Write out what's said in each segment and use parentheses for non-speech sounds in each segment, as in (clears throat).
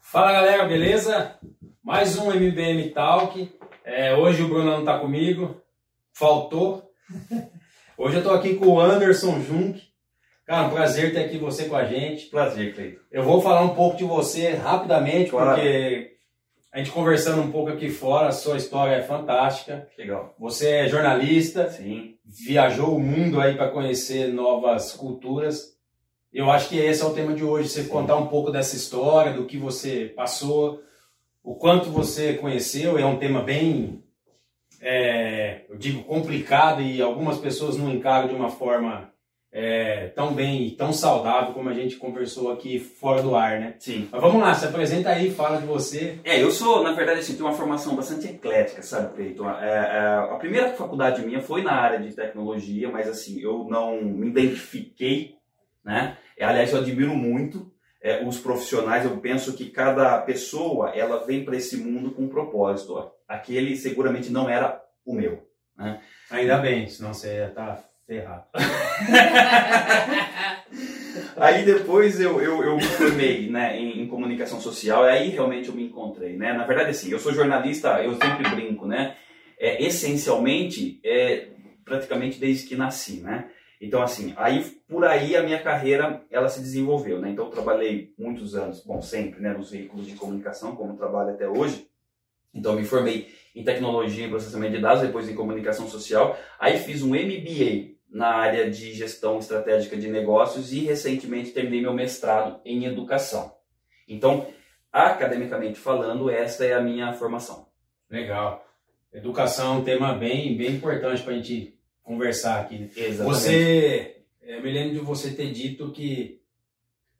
Fala galera, beleza? Mais um MBM Talk. É, hoje o Bruno não está comigo, faltou. (laughs) Hoje eu estou aqui com o Anderson Junk. Cara, um prazer ter aqui você com a gente. Prazer, Cleiton. Eu vou falar um pouco de você rapidamente, Claro. porque a gente conversando um pouco aqui fora, a sua história é fantástica. Legal. Você é jornalista, Sim. viajou o mundo aí para conhecer novas culturas. Eu acho que esse é o tema de hoje, você contar um pouco dessa história, do que você passou, o quanto você conheceu. É um tema bem, é, eu digo, complicado e algumas pessoas não encaram de uma forma é, tão bem e tão saudável como a gente conversou aqui fora do ar, né? Sim. Mas vamos lá, se apresenta aí, fala de você. É, eu sou, na verdade, assim, tenho uma formação bastante eclética, sabe, Cleiton? É, é, a primeira faculdade minha foi na área de tecnologia, mas assim, eu não me identifiquei, né? É, aliás, eu admiro muito os profissionais, eu penso que cada pessoa, ela vem para esse mundo com um propósito. ó. Aquele seguramente não era o meu. Ainda bem, senão você ia estar ferrado. (laughs) Aí depois eu, eu, eu me formei né, em, em comunicação social, e aí realmente eu me encontrei. Né? Na verdade, assim, eu sou jornalista, eu sempre brinco, né? É, essencialmente, é, praticamente desde que nasci, né? Então, assim, aí por aí a minha carreira, ela se desenvolveu, né? Então, eu trabalhei muitos anos, bom, sempre, né? Nos veículos de comunicação, como trabalho até hoje. Então, me formei em tecnologia e processamento de dados, depois em comunicação social. Aí fiz um MBA na área de gestão estratégica de negócios e recentemente terminei meu mestrado em educação. Então, academicamente falando, essa é a minha formação. Legal. Educação é um tema bem, bem importante para a gente conversar aqui. Exatamente. Você, eu me lembro de você ter dito que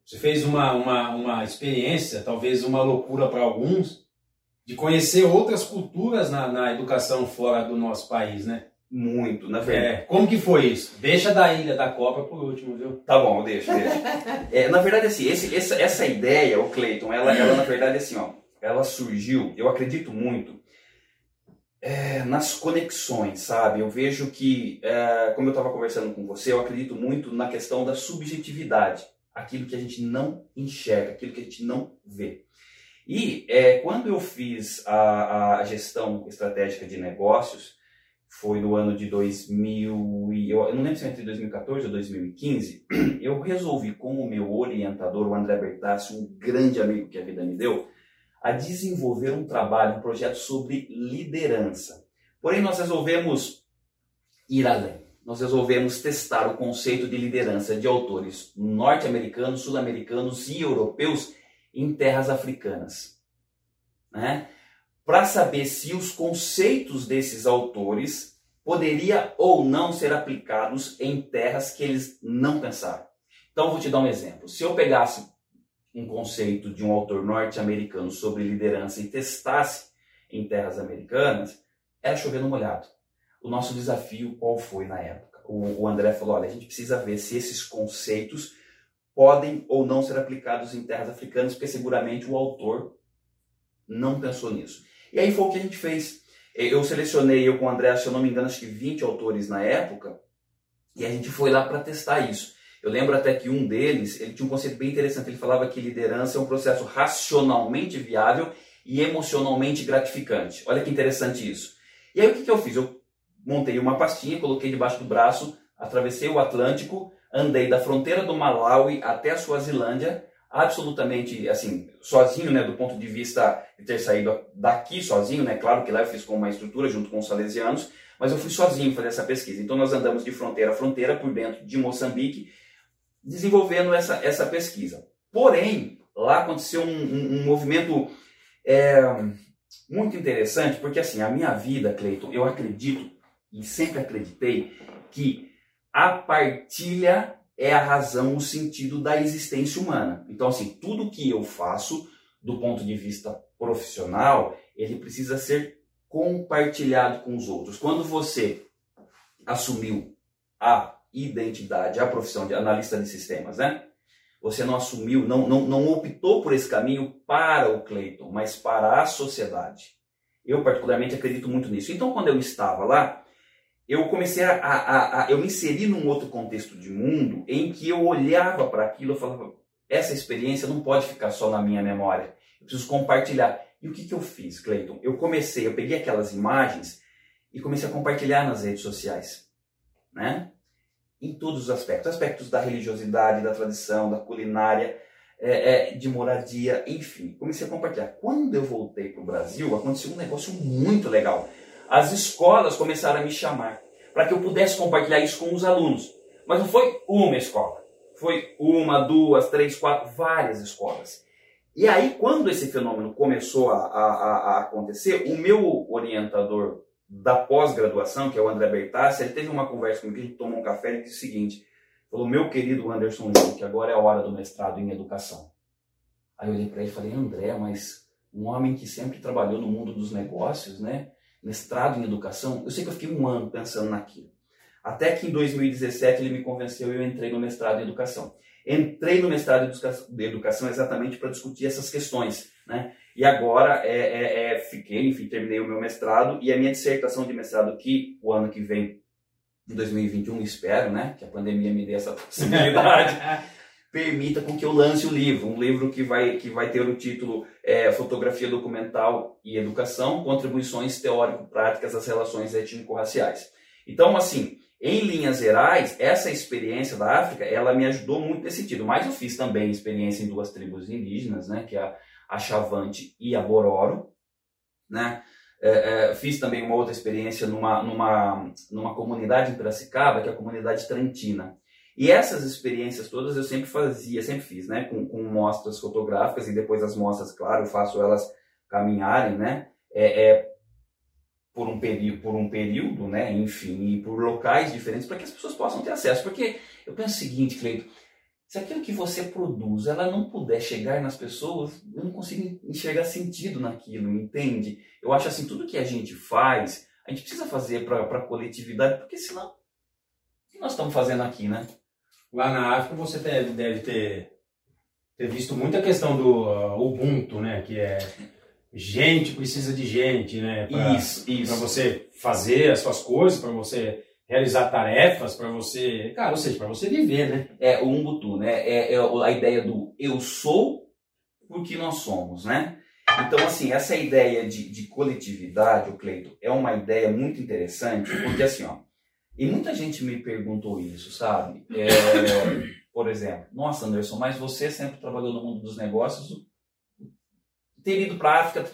você fez uma, uma, uma experiência, talvez uma loucura para alguns, de conhecer outras culturas na, na educação fora do nosso país, né? Muito, na verdade. É, como que foi isso? Deixa da Ilha da Copa por último, viu? Tá bom, deixa, deixa. (laughs) É, na verdade, assim, esse, essa, essa ideia, o Cleiton, ela, ela, na verdade, assim, ó, ela surgiu, eu acredito muito, é, nas conexões, sabe? Eu vejo que, é, como eu estava conversando com você, eu acredito muito na questão da subjetividade, aquilo que a gente não enxerga, aquilo que a gente não vê. E é, quando eu fiz a, a gestão estratégica de negócios, foi no ano de 2000 e eu, não lembro se é entre 2014 ou 2015, (clears throat) eu resolvi com o meu orientador, o André Bertassi, um grande amigo que a vida me deu, a desenvolver um trabalho, um projeto sobre liderança. Porém, nós resolvemos ir além. Nós resolvemos testar o conceito de liderança de autores norte-americanos, sul-americanos e europeus em terras africanas. Né? Para saber se os conceitos desses autores poderia ou não ser aplicados em terras que eles não pensaram. Então, vou te dar um exemplo. Se eu pegasse um conceito de um autor norte-americano sobre liderança e testasse em terras americanas, era chover no molhado. O nosso desafio qual foi na época? O, o André falou: olha, a gente precisa ver se esses conceitos podem ou não ser aplicados em terras africanas, porque seguramente o autor não pensou nisso. E aí foi o que a gente fez. Eu selecionei, eu com o André, se eu não me engano, acho que 20 autores na época, e a gente foi lá para testar isso. Eu lembro até que um deles, ele tinha um conceito bem interessante, ele falava que liderança é um processo racionalmente viável e emocionalmente gratificante. Olha que interessante isso. E aí o que, que eu fiz? Eu montei uma pastinha, coloquei debaixo do braço, atravessei o Atlântico, andei da fronteira do Malawi até a Suazilândia, absolutamente, assim, sozinho, né, do ponto de vista de ter saído daqui sozinho, né, claro que lá eu fiz com uma estrutura junto com os salesianos, mas eu fui sozinho fazer essa pesquisa. Então nós andamos de fronteira a fronteira por dentro de Moçambique, desenvolvendo essa, essa pesquisa. Porém, lá aconteceu um, um, um movimento é, muito interessante, porque assim, a minha vida, Cleiton, eu acredito e sempre acreditei que a partilha é a razão, o sentido da existência humana. Então, assim, tudo que eu faço do ponto de vista profissional, ele precisa ser compartilhado com os outros. Quando você assumiu a identidade, a profissão de analista de sistemas, né? Você não assumiu, não, não, não optou por esse caminho para o Clayton, mas para a sociedade. Eu particularmente acredito muito nisso. Então, quando eu estava lá, eu comecei a, a, a, eu me inseri num outro contexto de mundo em que eu olhava para aquilo e falava, essa experiência não pode ficar só na minha memória, eu preciso compartilhar. E o que, que eu fiz, Cleiton? Eu comecei, eu peguei aquelas imagens e comecei a compartilhar nas redes sociais, né? Em todos os aspectos, aspectos da religiosidade, da tradição, da culinária, é, é, de moradia, enfim, comecei a compartilhar. Quando eu voltei para o Brasil, aconteceu um negócio muito legal as escolas começaram a me chamar para que eu pudesse compartilhar isso com os alunos. Mas não foi uma escola, foi uma, duas, três, quatro, várias escolas. E aí, quando esse fenômeno começou a, a, a acontecer, o meu orientador da pós-graduação, que é o André Bertassi, ele teve uma conversa comigo, tomou um café e disse o seguinte, falou, meu querido Anderson Lima, que agora é a hora do mestrado em educação. Aí eu olhei para ele e falei, André, mas um homem que sempre trabalhou no mundo dos negócios, né? Mestrado em educação, eu sei que eu fiquei um ano pensando naquilo. Até que em 2017 ele me convenceu e eu entrei no mestrado em educação. Entrei no mestrado de educação exatamente para discutir essas questões, né? E agora é, é, é, fiquei, enfim, terminei o meu mestrado e a minha dissertação de mestrado que o ano que vem, de 2021, espero, né? Que a pandemia me dê essa possibilidade. (laughs) permita com que eu lance o livro, um livro que vai, que vai ter o título é, Fotografia Documental e Educação, Contribuições Teórico-Práticas das Relações Étnico-Raciais. Então, assim, em linhas gerais, essa experiência da África, ela me ajudou muito nesse sentido, mas eu fiz também experiência em duas tribos indígenas, né, que é a Chavante e a Bororo, né, é, é, fiz também uma outra experiência numa, numa, numa comunidade em Piracicaba, que é a comunidade Trentina. E essas experiências todas eu sempre fazia, sempre fiz, né? Com, com mostras fotográficas e depois as mostras, claro, eu faço elas caminharem, né? É, é por um por um período, né? Enfim, e por locais diferentes para que as pessoas possam ter acesso. Porque eu penso o seguinte, Cleito, se aquilo que você produz, ela não puder chegar nas pessoas, eu não consigo enxergar sentido naquilo, entende? Eu acho assim, tudo que a gente faz, a gente precisa fazer para a coletividade, porque senão, o que nós estamos fazendo aqui, né? Lá na África você deve, deve ter, ter visto muita questão do uh, Ubuntu, né? Que é gente precisa de gente, né? Pra, isso, isso. Para você fazer as suas coisas, para você realizar tarefas, para você, cara, ou seja, para você viver, né? É o Ubuntu, né? É, é a ideia do eu sou porque nós somos, né? Então, assim, essa ideia de, de coletividade, o Cleito, é uma ideia muito interessante, porque assim, ó, e muita gente me perguntou isso, sabe? É, (coughs) por exemplo, nossa, Anderson, mas você sempre trabalhou no mundo dos negócios, ter ido para a África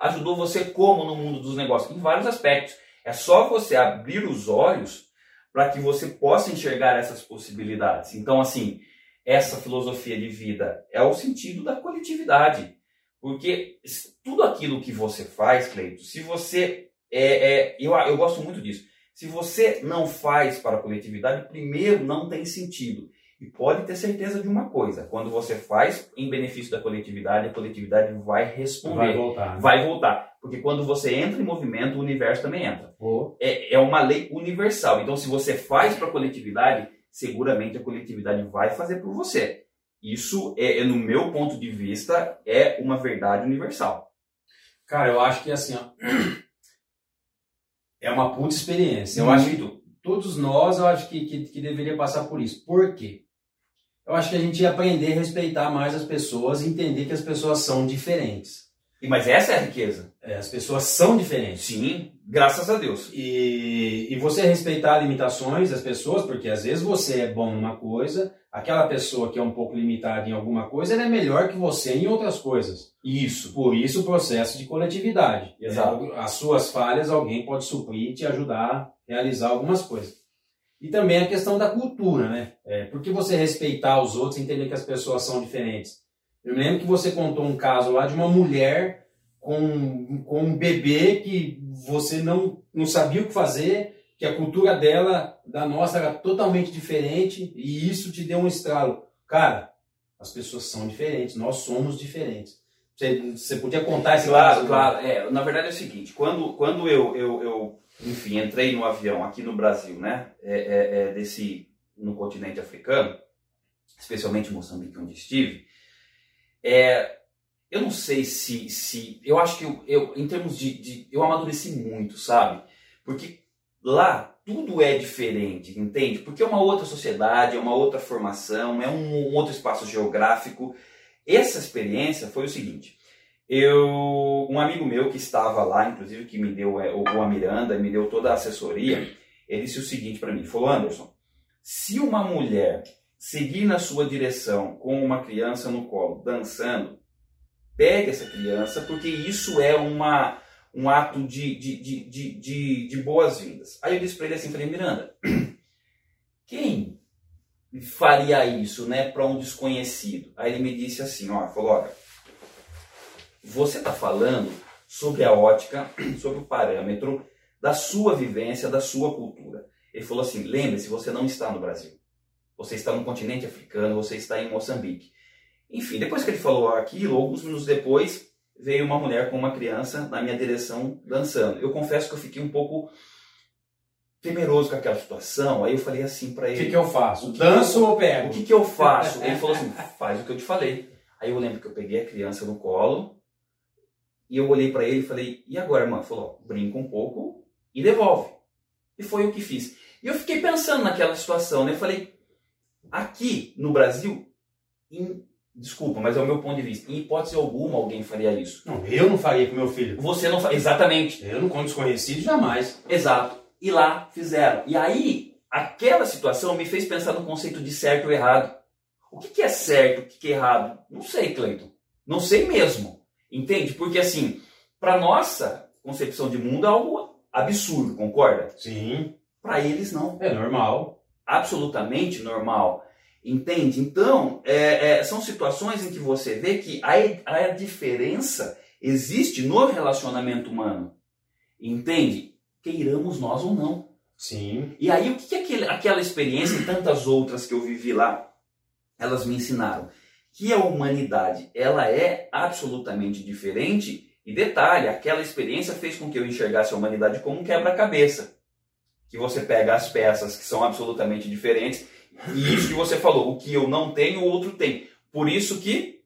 ajudou você como no mundo dos negócios? Em vários aspectos. É só você abrir os olhos para que você possa enxergar essas possibilidades. Então, assim, essa filosofia de vida é o sentido da coletividade. Porque tudo aquilo que você faz, Cleito, se você. É, é, eu, eu gosto muito disso. Se você não faz para a coletividade, primeiro não tem sentido. E pode ter certeza de uma coisa: quando você faz em benefício da coletividade, a coletividade vai responder. Vai voltar. Vai voltar. Porque quando você entra em movimento, o universo também entra. Oh. É, é uma lei universal. Então, se você faz para a coletividade, seguramente a coletividade vai fazer por você. Isso, é, é, no meu ponto de vista, é uma verdade universal. Cara, eu acho que assim, ó, (clears throat) é uma puta experiência. Eu acho que todos nós, eu acho que, que, que deveria passar por isso. Por quê? Eu acho que a gente ia aprender a respeitar mais as pessoas e entender que as pessoas são diferentes. E, mas essa é a riqueza. É, as pessoas são diferentes. Sim, graças a Deus. E, e você respeitar limitações das pessoas, porque às vezes você é bom numa coisa, aquela pessoa que é um pouco limitada em alguma coisa, ela é melhor que você em outras coisas. Isso. Por isso o processo de coletividade. Exato. É, as suas falhas alguém pode suprir e te ajudar a realizar algumas coisas. E também a questão da cultura, né? É, porque você respeitar os outros e entender que as pessoas são diferentes. Eu me lembro que você contou um caso lá de uma mulher com, com um bebê que você não, não sabia o que fazer, que a cultura dela, da nossa, era totalmente diferente e isso te deu um estralo. Cara, as pessoas são diferentes, nós somos diferentes. Você, você podia contar esse claro, caso? Claro, é, na verdade é o seguinte, quando, quando eu, eu, eu, enfim, entrei no avião aqui no Brasil, né, é, é, é desse, no continente africano, especialmente Moçambique, onde estive, é, eu não sei se, se eu acho que eu, eu em termos de, de, eu amadureci muito, sabe? Porque lá tudo é diferente, entende? Porque é uma outra sociedade, é uma outra formação, é um, um outro espaço geográfico. Essa experiência foi o seguinte: eu, um amigo meu que estava lá, inclusive que me deu é, o, a Miranda, me deu toda a assessoria, ele disse o seguinte para mim: falou, Anderson, se uma mulher seguir na sua direção com uma criança no colo, dançando, pegue essa criança, porque isso é uma, um ato de, de, de, de, de, boas-vindas. Aí eu disse para ele assim, falei, Miranda, (clears throat) quem faria isso, né, para um desconhecido? Aí ele me disse assim, ó, falou, olha, você está falando sobre a ótica, (clears throat) sobre o parâmetro da sua vivência, da sua cultura. Ele falou assim: lembre-se, você não está no Brasil. Você está no continente africano, você está em Moçambique. Enfim, depois que ele falou aquilo, alguns minutos depois, veio uma mulher com uma criança na minha direção dançando. Eu confesso que eu fiquei um pouco temeroso com aquela situação. Aí eu falei assim para ele: O que, que eu faço? Danço ou pego? O que, que eu faço? (laughs) ele falou assim: faz o que eu te falei. Aí eu lembro que eu peguei a criança no colo e eu olhei para ele e falei: e agora, irmã? Falou: brinca um pouco e devolve. E foi o que fiz. E eu fiquei pensando naquela situação, né? Eu falei: aqui no Brasil, em, desculpa, mas é o meu ponto de vista, em hipótese alguma alguém faria isso. Não, eu não faria com meu filho. Você não faria, exatamente. Eu não com desconhecido, jamais. Exato. E lá fizeram. E aí, aquela situação me fez pensar no conceito de certo ou errado. O que, que é certo, o que, que é errado? Não sei, Cleiton. Não sei mesmo. Entende? Porque assim, para nossa concepção de mundo é algo absurdo, concorda? Sim. Para eles não. É normal. Absolutamente normal. Entende? Então, é, é, são situações em que você vê que a, a diferença existe no relacionamento humano. Entende? Queiramos nós ou não. Sim. E aí, o que, que aquele, aquela experiência e tantas outras que eu vivi lá, elas me ensinaram? Que a humanidade, ela é absolutamente diferente e detalhe, aquela experiência fez com que eu enxergasse a humanidade como um quebra-cabeça. Que você pega as peças que são absolutamente diferentes e isso que você falou, o que eu não tenho, o outro tem. Por isso que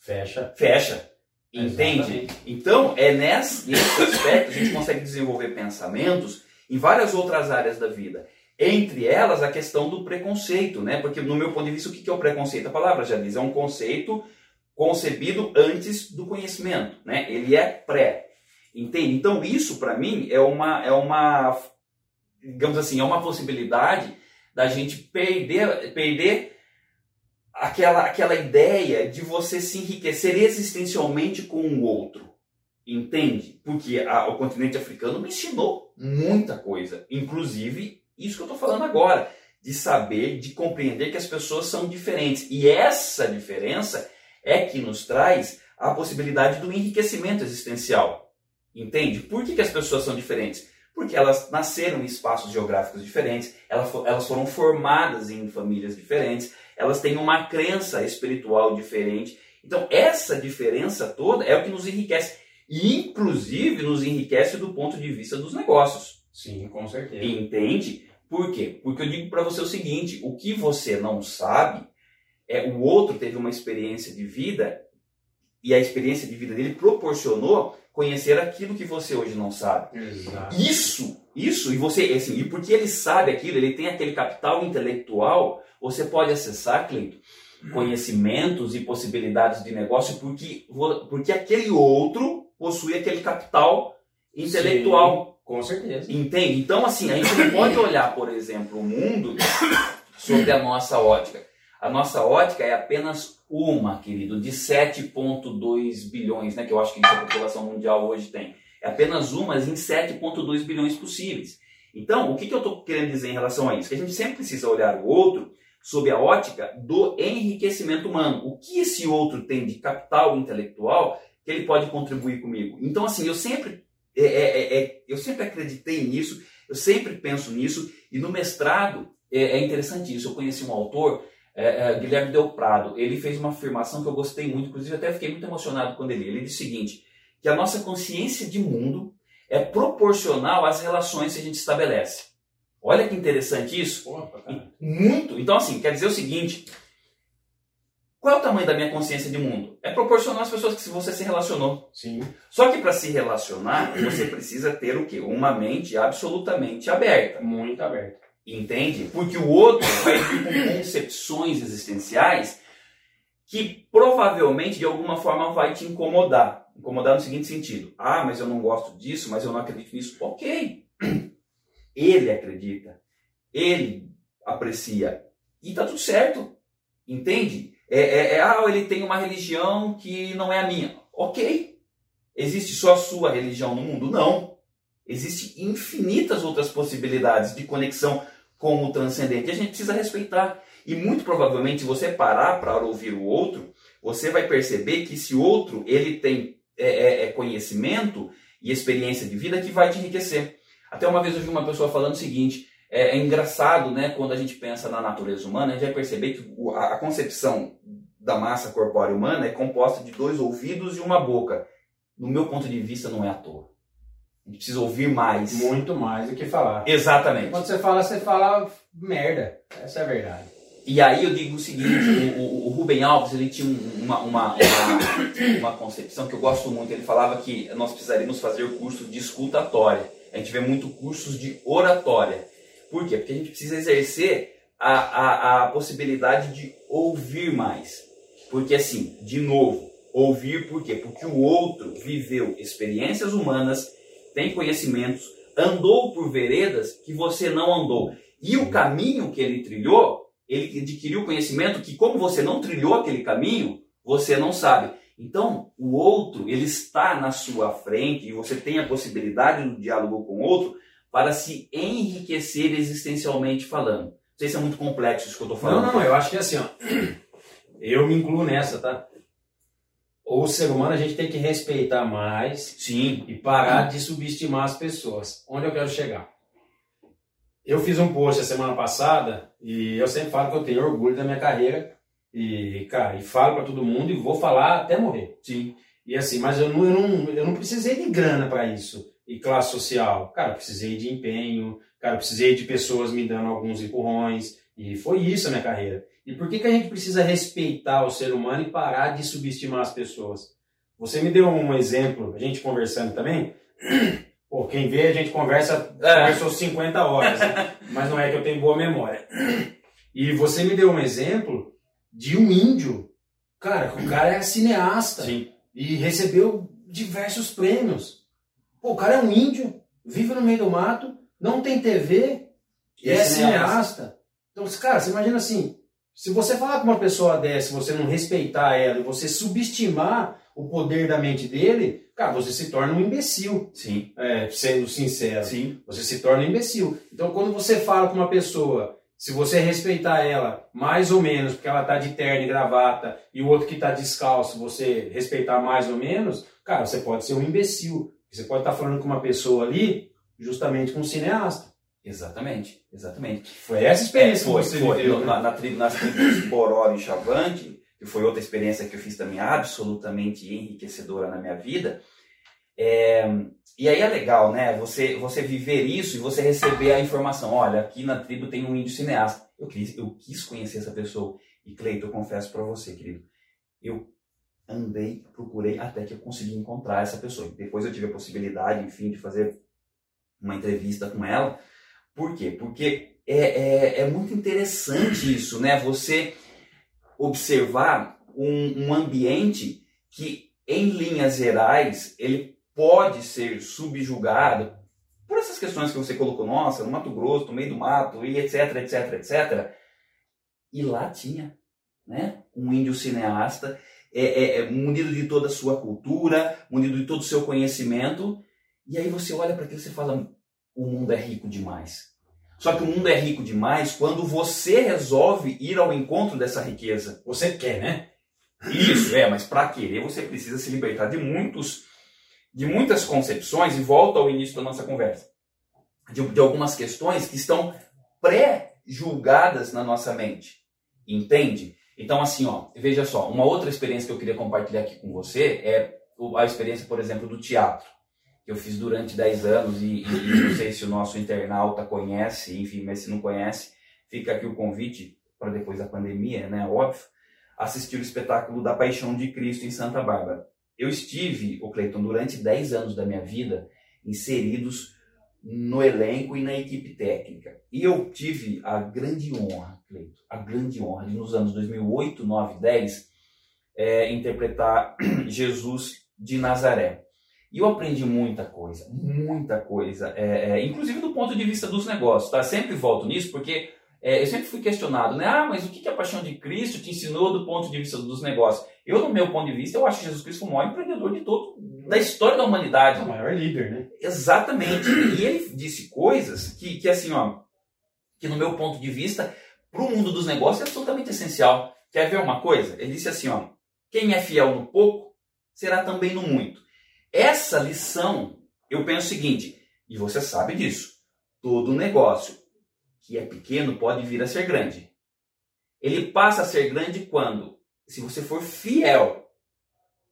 fecha. Fecha. Entende? Exatamente. Então, é nesse, nesse aspecto que a gente consegue desenvolver pensamentos em várias outras áreas da vida. Entre elas, a questão do preconceito, né? Porque, no meu ponto de vista, o que é o preconceito? A palavra já diz, é um conceito concebido antes do conhecimento, né? Ele é pré. Entende? Então, isso, para mim, é uma, é uma, digamos assim, é uma possibilidade da gente perder, perder aquela, aquela ideia de você se enriquecer existencialmente com o outro. Entende? Porque a, o continente africano me ensinou muita coisa, inclusive isso que eu estou falando agora, de saber, de compreender que as pessoas são diferentes. E essa diferença é que nos traz a possibilidade do enriquecimento existencial. Entende? Por que, que as pessoas são diferentes? Porque elas nasceram em espaços geográficos diferentes, elas foram formadas em famílias diferentes, elas têm uma crença espiritual diferente. Então, essa diferença toda é o que nos enriquece. E, inclusive, nos enriquece do ponto de vista dos negócios. Sim, com certeza. Entende? Por quê? Porque eu digo para você o seguinte: o que você não sabe é o outro teve uma experiência de vida e a experiência de vida dele proporcionou conhecer aquilo que você hoje não sabe. Exato. Isso, isso, e você, assim, e porque ele sabe aquilo, ele tem aquele capital intelectual, você pode acessar, Cleito, conhecimentos e possibilidades de negócio porque, porque aquele outro possui aquele capital intelectual. Sim, com certeza. Entende? Então, assim, a gente não pode olhar, por exemplo, o mundo sobre a nossa ótica. A nossa ótica é apenas uma, querido, de 7,2 bilhões, né, que eu acho que a população mundial hoje tem. É apenas uma em 7,2 bilhões possíveis. Então, o que, que eu estou querendo dizer em relação a isso? Que a gente sempre precisa olhar o outro sob a ótica do enriquecimento humano. O que esse outro tem de capital intelectual que ele pode contribuir comigo? Então, assim, eu sempre, é, é, é, eu sempre acreditei nisso, eu sempre penso nisso, e no mestrado é, interessante isso. Eu conheci um autor é, é, Guilherme Del Prado, ele fez uma afirmação que eu gostei muito, inclusive até fiquei muito emocionado quando ele. Ele disse o seguinte: que a nossa consciência de mundo é proporcional às relações que a gente estabelece. Olha que interessante isso. Opa, muito. Então, assim, quer dizer o seguinte: Qual é o tamanho da minha consciência de mundo? É proporcional às pessoas que você se relacionou. Sim. Só que para se relacionar, você precisa ter o quê? Uma mente absolutamente aberta. Muito aberta. Entende? Porque o outro (coughs) vai vir com concepções existenciais que provavelmente de alguma forma vai te incomodar. Incomodar no seguinte sentido: ah, mas eu não gosto disso, mas eu não acredito nisso. Ok. (coughs) Ele acredita, ele aprecia e tá tudo certo. Entende? É, é, é, ah, ele tem uma religião que não é a minha. Ok. Existe só a sua religião no mundo? Não. Existem infinitas outras possibilidades de conexão com o transcendente. A gente precisa respeitar. E muito provavelmente, se você parar para ouvir o outro, você vai perceber que esse outro ele tem é, é, é, conhecimento e experiência de vida que vai te enriquecer. Até uma vez eu vi uma pessoa falando o seguinte: é, é, engraçado, né, quando a gente pensa na natureza humana, a gente vai perceber que a concepção da massa corpórea humana é composta de dois ouvidos e uma boca. No meu ponto de vista, não é à toa. A gente precisa ouvir mais. Muito mais do que falar. Exatamente. Quando você fala, você fala merda. Essa é a verdade. E aí eu digo o seguinte, o, o, o Rubem Alves ele tinha uma, uma, uma, uma, concepção que eu gosto muito. Ele falava que nós precisaríamos fazer cursos de escutatória. A gente vê muito cursos de oratória. Por quê? Porque a gente precisa exercer a, a, a possibilidade de ouvir mais. Porque assim, de novo, ouvir por quê? Porque o outro viveu experiências humanas, tem conhecimentos, andou por veredas que você não andou. E o caminho que ele trilhou, ele adquiriu conhecimento que como você não trilhou aquele caminho, você não sabe. Então, o outro, ele está na sua frente e você tem a possibilidade do diálogo com o outro para se enriquecer existencialmente falando. Não sei se é muito complexo isso que eu estou falando. Não, não, eu acho que é assim, ó. (clears throat) Eu me incluo nessa, tá? O ser humano a gente tem que respeitar mais Sim. e parar de subestimar as pessoas. Onde eu quero chegar? Eu fiz um post a semana passada e eu sempre falo que eu tenho orgulho da minha carreira e, cara, e falo para todo mundo e vou falar até morrer. Sim. E assim, mas eu não, eu não, eu não precisei de grana para isso e classe social. Cara, eu precisei de empenho, cara, precisei de pessoas me dando alguns empurrões, e foi isso a minha carreira. E por que, que a gente precisa respeitar o ser humano e parar de subestimar as pessoas? Você me deu um exemplo, a gente conversando também. (clears throat) Pô, quem vê, a gente conversa, é. conversou 50 horas, né? mas não é que eu tenho boa memória. (clears throat) E você me deu um exemplo de um índio. Cara, o cara é cineasta Sim. e recebeu diversos prêmios. Pô, o cara é um índio, vive no meio do mato, não tem TV e é, é cineasta. Então, cara, você imagina assim, se você falar com uma pessoa dessa, você não respeitar ela, você subestimar o poder da mente dele, cara, você se torna um imbecil. Sim. É, sendo sincero. Sim. Você se torna um imbecil. Então, quando você fala com uma pessoa, se você respeitar ela mais ou menos, porque ela tá de terno e gravata, e o outro que tá descalço, você respeitar mais ou menos, cara, você pode ser um imbecil. Você pode estar falando com uma pessoa ali, justamente com um cineasta. Exatamente, exatamente. Foi essa experiência é, foi, que você foi. viveu. Né? Na, na, nas tribos Boró e Chavante, que foi outra experiência que eu fiz também absolutamente enriquecedora na minha vida. É, e aí é legal, né? Você, você viver isso e você receber a informação. Olha, aqui na tribo tem um índio cineasta. Eu quis, eu quis conhecer essa pessoa. E Cleito, eu confesso para você, querido, eu andei, procurei até que eu consegui encontrar essa pessoa. Depois eu tive a possibilidade, enfim, de fazer uma entrevista com ela. Por quê? Porque é, é, é muito interessante isso, né? Você observar um, um ambiente que, em linhas gerais, ele pode ser subjugado por essas questões que você colocou, nossa, no Mato Grosso, no meio do mato, e etc, etc, etc. E lá tinha né? um índio cineasta é, é, é, munido de toda a sua cultura, munido de todo o seu conhecimento, e aí você olha para aquilo e fala: o mundo é rico demais. Só que o mundo é rico demais quando você resolve ir ao encontro dessa riqueza. Você quer, né? Isso, é, mas para querer você precisa se libertar de muitos de muitas concepções, e volta ao início da nossa conversa, de, de algumas questões que estão pré-julgadas na nossa mente. Entende? Então, assim, ó, veja só, uma outra experiência que eu queria compartilhar aqui com você é a experiência, por exemplo, do teatro, que eu fiz durante 10 anos e, e, não sei se o nosso internauta conhece, enfim, mas se não conhece, fica aqui o convite para depois da pandemia, né, óbvio, assistir o espetáculo da Paixão de Cristo em Santa Bárbara. Eu estive, o Cleiton, durante 10 anos da minha vida inseridos no elenco e na equipe técnica. E eu tive a grande honra, Cleiton, a grande honra de nos anos 2008, 9, 10, é, interpretar (clears throat) Jesus de Nazaré. E eu aprendi muita coisa, muita coisa, é, é, inclusive do ponto de vista dos negócios, tá? Sempre volto nisso porque é, eu sempre fui questionado, né? Ah, mas o que a paixão de Cristo te ensinou do ponto de vista dos negócios? Eu, no meu ponto de vista, eu acho Jesus Cristo o maior empreendedor de todo, da história da humanidade. O maior líder, né? Exatamente. E ele disse coisas que, que assim, ó, que no meu ponto de vista, para o mundo dos negócios é absolutamente essencial. Quer ver uma coisa? Ele disse assim, ó, quem é fiel no pouco, será também no muito. Essa lição, eu penso o seguinte, e você sabe disso, todo negócio que é pequeno pode vir a ser grande. Ele passa a ser grande quando, se você for fiel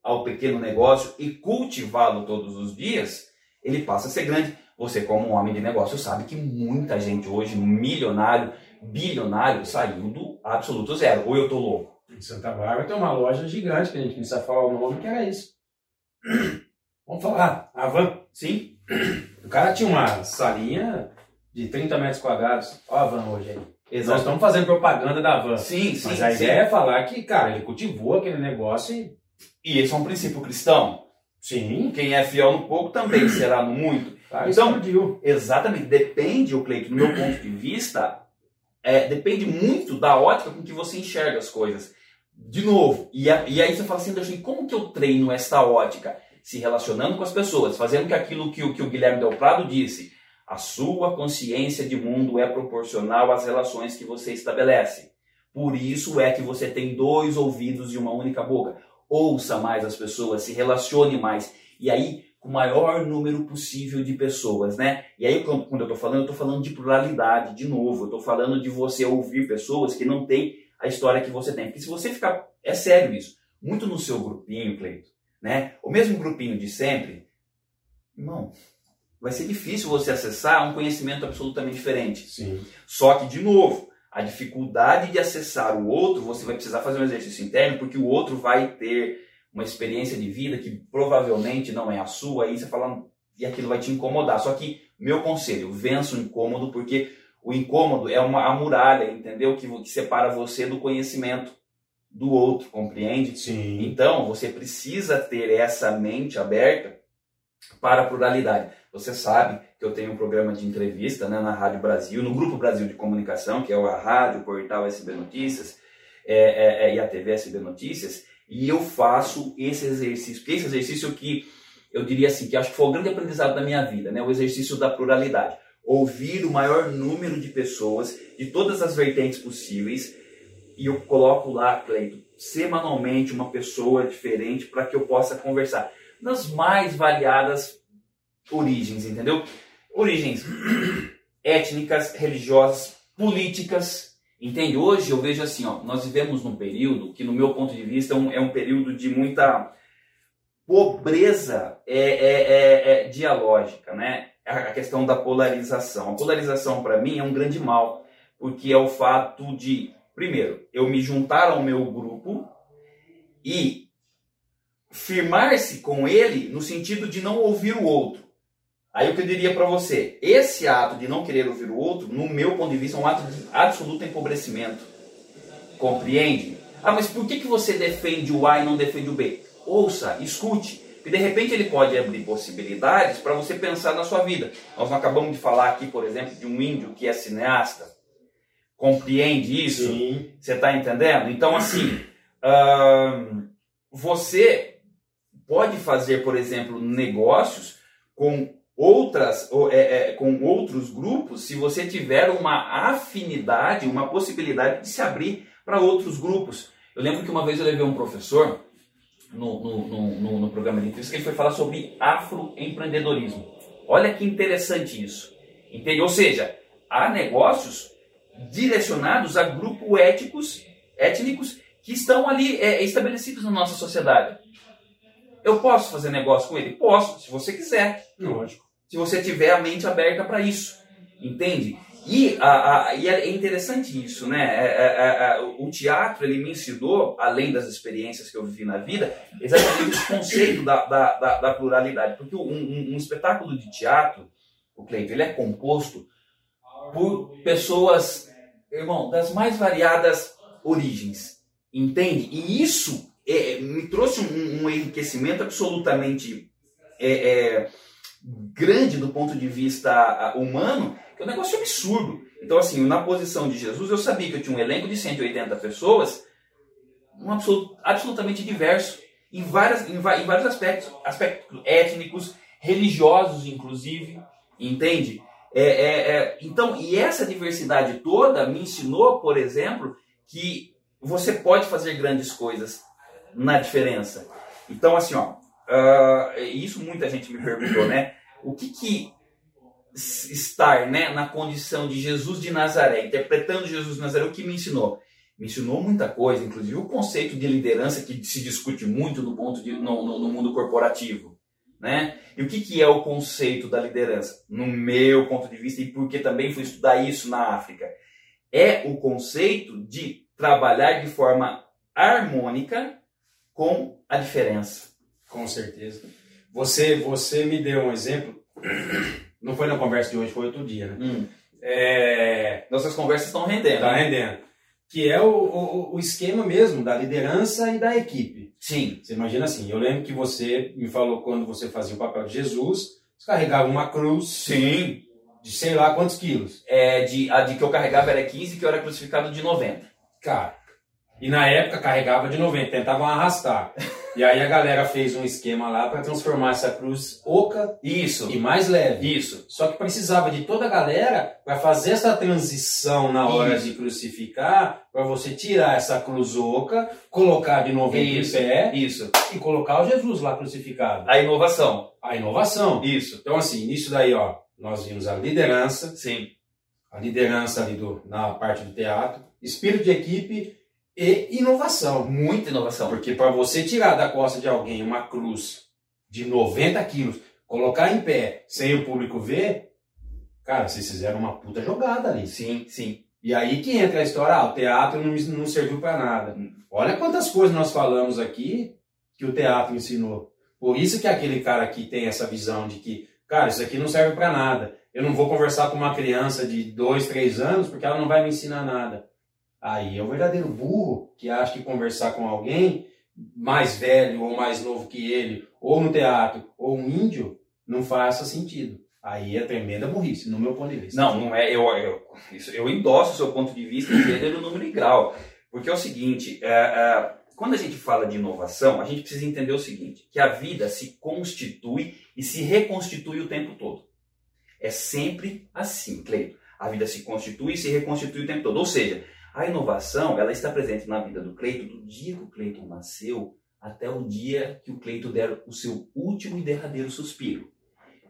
ao pequeno negócio e cultivá-lo todos os dias, ele passa a ser grande. Você, como um homem de negócio, sabe que muita gente hoje, milionário, bilionário, saiu do absoluto zero. Ou eu tô louco? Em Santa Bárbara tem uma loja gigante, que a gente precisa falar o nome, que era isso. Vamos falar, a Van. Sim. O cara tinha uma salinha de 30 metros quadrados. Olha a van hoje aí. Exato. Nós estamos fazendo propaganda da van. Sim, sim. Mas a sim. ideia é falar que, cara, ele cultivou aquele negócio e. E esse é um princípio cristão. Sim, Quem é fiel no pouco também será no muito. cara, Então- explodiu. Exatamente. Depende, o Cleito, do meu ponto de vista, é, depende muito da ótica com que você enxerga as coisas. De novo, e, a- e aí você fala assim, como que eu treino esta ótica? Se relacionando com as pessoas, fazendo que aquilo que, o- que o Guilherme Del Prado disse, a sua consciência de mundo é proporcional às relações que você estabelece. Por isso é que você tem dois ouvidos e uma única boca. Ouça mais as pessoas, se relacione mais. E aí, com o maior número possível de pessoas, né? E aí, quando eu estou falando, eu estou falando de pluralidade, de novo. Eu estou falando de você ouvir pessoas que não têm a história que você tem. Porque se você ficar... É sério isso. Muito no seu grupinho, Cleito, né? O mesmo grupinho de sempre, irmão, vai ser difícil você acessar um conhecimento absolutamente diferente. Sim. Só que, de novo, a dificuldade de acessar o outro, você vai precisar fazer um exercício interno, porque o outro vai ter uma experiência de vida que provavelmente não é a sua, aí você fala, e aquilo vai te incomodar. Só que, meu conselho, vença o incômodo, porque o incômodo é uma a muralha, entendeu? Que, que separa você do conhecimento do outro, compreende? Sim. Então, você precisa ter essa mente aberta para a pluralidade. Você sabe que eu tenho um programa de entrevista né, na Rádio Brasil, no Grupo Brasil de Comunicação, que é a rádio, o portal SB Notícias é, é, é, e a TV SB Notícias, e eu faço esse exercício, que esse exercício que eu diria assim, que acho que foi o grande aprendizado da minha vida, né, o exercício da pluralidade. Ouvir o maior número de pessoas, de todas as vertentes possíveis, e eu coloco lá, Cleito, semanalmente uma pessoa diferente para que eu possa conversar nas mais variadas origens, entendeu? Origens étnicas, religiosas, políticas, entende? Hoje eu vejo assim, ó, nós vivemos num período que, no meu ponto de vista, é um, é um período de muita pobreza é, é, é, é dialógica, né? A questão da polarização. A polarização, para mim, é um grande mal, porque é o fato de, primeiro, eu me juntar ao meu grupo e firmar-se com ele no sentido de não ouvir o outro. Aí o que eu diria para você, esse ato de não querer ouvir o outro, no meu ponto de vista, é um ato de absoluto empobrecimento. Compreende? Ah, mas por que, que você defende o A e não defende o B? Ouça, escute, que de repente ele pode abrir possibilidades para você pensar na sua vida. Nós não acabamos de falar aqui, por exemplo, de um índio que é cineasta. Compreende isso? Sim. Você está entendendo? Então, assim, (clears throat) você pode fazer, por exemplo, negócios com outras ou, é, é, com outros grupos se você tiver uma afinidade, uma possibilidade de se abrir para outros grupos. Eu lembro que uma vez eu levei um professor no, no, no, no, no programa de entrevista que ele foi falar sobre afroempreendedorismo. Olha que interessante isso. Entende? Ou seja, há negócios direcionados a grupos éticos, étnicos que estão ali é, estabelecidos na nossa sociedade. Eu posso fazer negócio com ele? Posso, se você quiser. Lógico. Se você tiver a mente aberta para isso. Entende? E, a, a, e é interessante isso, né? É, é, é, o teatro ele me ensinou, além das experiências que eu vivi na vida, exatamente esse conceito da, da, da, da pluralidade. Porque um, um, um, espetáculo de teatro, o Cleiton, ele é composto por pessoas, irmão, das mais variadas origens. Entende? E isso é, me trouxe um, um enriquecimento absolutamente é, grande do ponto de vista humano é um negócio absurdo. Então, assim, na posição de Jesus, eu sabia que eu tinha um elenco de 180 pessoas, um absolut, absolutamente diverso, em, várias, em, em vários aspectos, aspectos étnicos, religiosos, inclusive, entende? É, é, é, então, e essa diversidade toda me ensinou, por exemplo, que você pode fazer grandes coisas na diferença. Então, assim, ó, uh, isso muita gente me perguntou, né? O que que estar né, na condição de Jesus de Nazaré, interpretando Jesus de Nazaré, o que me ensinou? Me ensinou muita coisa, inclusive o conceito de liderança que se discute muito no, ponto de, no, no, no mundo corporativo. Né? E o que, que é o conceito da liderança? No meu ponto de vista, e porque também fui estudar isso na África, é o conceito de trabalhar de forma harmônica com a diferença. Com certeza. Você, você me deu um exemplo (coughs) não foi na conversa de hoje, foi outro dia, né? Hum. É... Nossas conversas estão rendendo. Está né? rendendo. Que é o, o, o, esquema mesmo da liderança e da equipe. Sim. Você imagina assim, eu lembro que você me falou quando você fazia o papel de Jesus, você carregava uma cruz. Sim. De sei lá quantos quilos. É, de, a de que eu carregava era 15 que eu era crucificado de 90. Cara, e na época carregava de 90, tentavam arrastar. E aí a galera fez um esquema lá para transformar essa cruz oca isso e mais leve. Isso. Só que precisava de toda a galera para fazer essa transição na hora isso. de crucificar, para você tirar essa cruz oca, colocar de novo em pé, isso. e colocar o Jesus lá crucificado. A inovação. A inovação. Isso. Então assim, nisso daí, ó, nós vimos a liderança. Sim. A liderança ali do, na parte do teatro, espírito de equipe e inovação. Muita inovação. Porque para você tirar da costa de alguém uma cruz de 90 quilos, colocar em pé sem o público ver, cara, vocês fizeram uma puta jogada ali. Sim, sim. E aí que entra a história, ah, o teatro não, não serviu para nada. Olha quantas coisas nós falamos aqui que o teatro ensinou. Por isso que aquele cara aqui tem essa visão de que, cara, isso aqui não serve para nada. Eu não vou conversar com uma criança de 2, 3 anos porque ela não vai me ensinar nada. Aí é o verdadeiro burro que acha que conversar com alguém mais velho ou mais novo que ele, ou no teatro, ou um índio, não faça sentido. Aí é tremenda burrice, no meu ponto de vista. Não, não é. Eu, eu, isso, eu endosso o seu ponto de vista em gênero, número e grau. Porque é o seguinte: é, é, quando a gente fala de inovação, a gente precisa entender o seguinte: que a vida se constitui e se reconstitui o tempo todo. É sempre assim, Cleito. A vida se constitui e se reconstitui o tempo todo. Ou seja, a inovação, ela está presente na vida do Cleiton do dia que o Cleiton nasceu até o dia que o Cleiton der o seu último e derradeiro suspiro.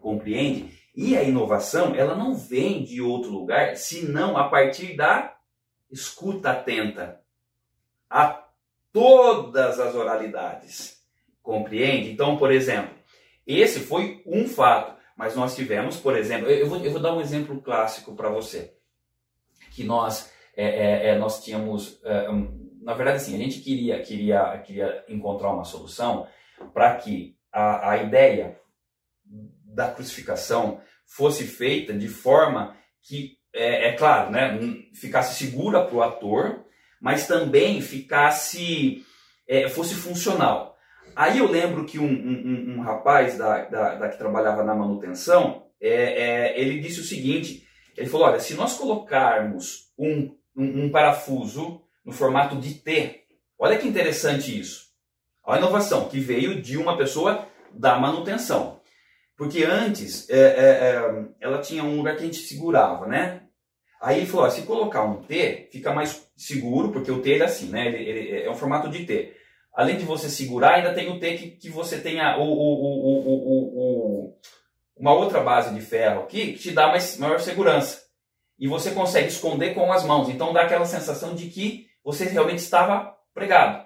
Compreende? E a inovação, ela não vem de outro lugar, senão a partir da escuta atenta a todas as oralidades. Compreende? Então, por exemplo, esse foi um fato, mas nós tivemos, por exemplo, eu vou, eu vou dar um exemplo clássico para você, que nós é, é, é, nós tínhamos, é, na verdade, assim, a gente queria, queria, queria encontrar uma solução para que a, a ideia da crucificação fosse feita de forma que, é, é claro, né, ficasse segura para o ator, mas também ficasse, é, fosse funcional. Aí eu lembro que um, um, um rapaz da, da, da, que trabalhava na manutenção, é, ele disse o seguinte, ele falou, olha, se nós colocarmos um um, um parafuso no formato de T. Olha que interessante isso. A inovação que veio de uma pessoa da manutenção. Porque antes é, é, é, ela tinha um lugar que a gente segurava, né? Aí ele falou: ó, se colocar um T, fica mais seguro, porque o T é assim, né? Ele, ele, é um formato de T. Além de você segurar, ainda tem o T que, que você tenha o, o, o, uma outra base de ferro aqui que te dá mais, maior segurança e você consegue esconder com as mãos. Então dá aquela sensação de que você realmente estava pregado.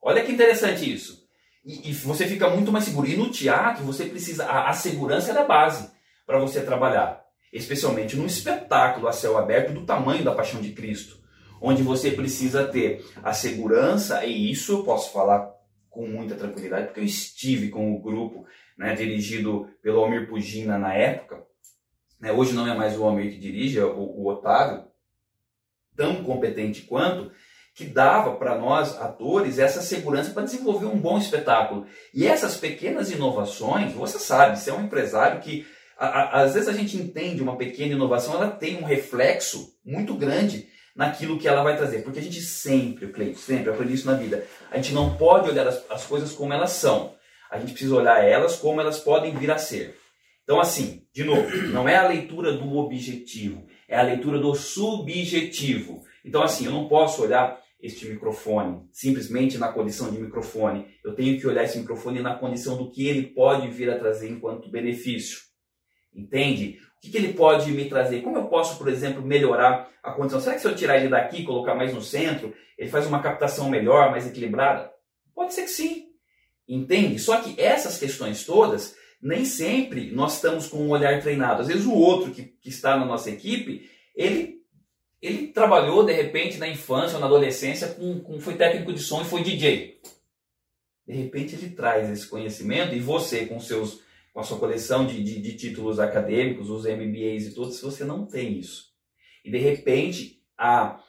Olha que interessante isso. E, e você fica muito mais seguro. E no teatro você precisa. A, a segurança é da base para você trabalhar. especialmente num espetáculo a céu aberto do tamanho da Paixão de Cristo, onde você precisa ter a segurança, e isso eu posso falar com muita tranquilidade, porque eu estive com o grupo né, dirigido pelo Almir Pugina na época, né, hoje não é mais o Almir que dirige, é o, o Otávio, tão competente quanto, que dava para nós, atores, essa segurança para desenvolver um bom espetáculo. E essas pequenas inovações, você sabe, você é um empresário que às vezes a gente entende uma pequena inovação, ela tem um reflexo muito grande naquilo que ela vai trazer. Porque a gente sempre, Cleito, sempre aprendi isso na vida. A gente não pode olhar as, as coisas como elas são. A gente precisa olhar elas como elas podem vir a ser. Então, assim, de novo, não é a leitura do objetivo, é a leitura do subjetivo. Então, assim, eu não posso olhar este microfone simplesmente na condição de microfone. Eu tenho que olhar esse microfone na condição do que ele pode vir a trazer enquanto benefício. Entende? O que, ele pode me trazer? Como eu posso, por exemplo, melhorar a condição? Será que se eu tirar ele daqui e colocar mais no centro, ele faz uma captação melhor, mais equilibrada? Pode ser que sim. Entende? Só que essas questões todas, nem sempre nós estamos com um olhar treinado. Às vezes o outro que, que está na nossa equipe, ele, ele trabalhou de repente na infância ou na adolescência, com, com, foi técnico de som e foi DJ. De repente ele traz esse conhecimento e você com seus com a sua coleção de, de, de títulos acadêmicos, os MBAs e todos, você não tem isso. E de repente a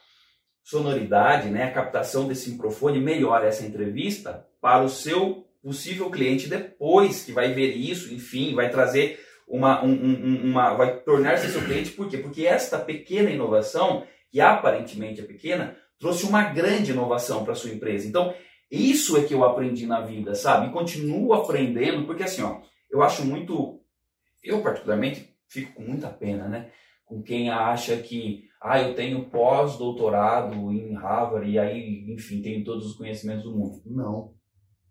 sonoridade, né, a captação desse microfone melhora essa entrevista para o seu possível cliente depois que vai ver isso, enfim, vai trazer uma, um, um, uma vai tornar-se seu cliente, por quê? Porque esta pequena inovação, que aparentemente é pequena, trouxe uma grande inovação para sua empresa. Então, isso é que eu aprendi na vida, sabe? E continuo aprendendo, porque assim, ó, eu acho muito. Eu, particularmente, fico com muita pena, né? Com quem acha que, ah, eu tenho pós-doutorado em Harvard e aí, enfim, tenho todos os conhecimentos do mundo. Não.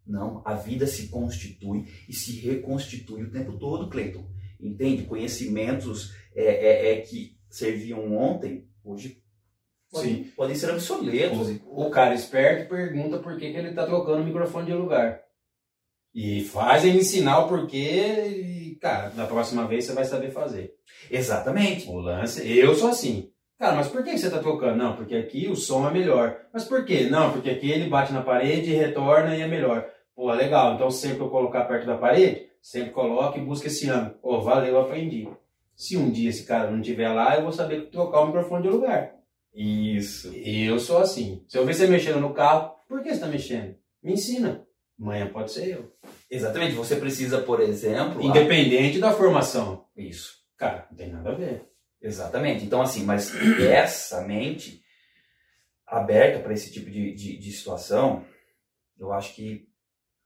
Não. A vida se constitui e se reconstitui o tempo todo, Cleiton. Entende? Conhecimentos é, é, é que serviam ontem, hoje podem, podem ser obsoletos. O, o, cara esperto pergunta por que, que ele está trocando o microfone de lugar. E faz ele ensinar o porquê e, cara, da próxima vez você vai saber fazer. Exatamente. O lance, eu sou assim. Cara, mas por que você está trocando? Não, porque aqui o som é melhor. Mas por quê? Não, porque aqui ele bate na parede, retorna e é melhor. Pô, legal. Então sempre que eu colocar perto da parede, sempre coloque e busca esse ângulo. Pô, valeu, aprendi. Se um dia esse cara não estiver lá, eu vou saber trocar o microfone de lugar. Isso. Eu sou assim. Se eu ver você mexendo no carro, por que você está mexendo? Me ensina. Amanhã pode ser eu. Exatamente. Você precisa, por exemplo. Independente da formação. Isso. Cara, não tem nada a ver. Exatamente. Então, assim, mas (clears throat) essa mente aberta para esse tipo de, de, de, situação, eu acho que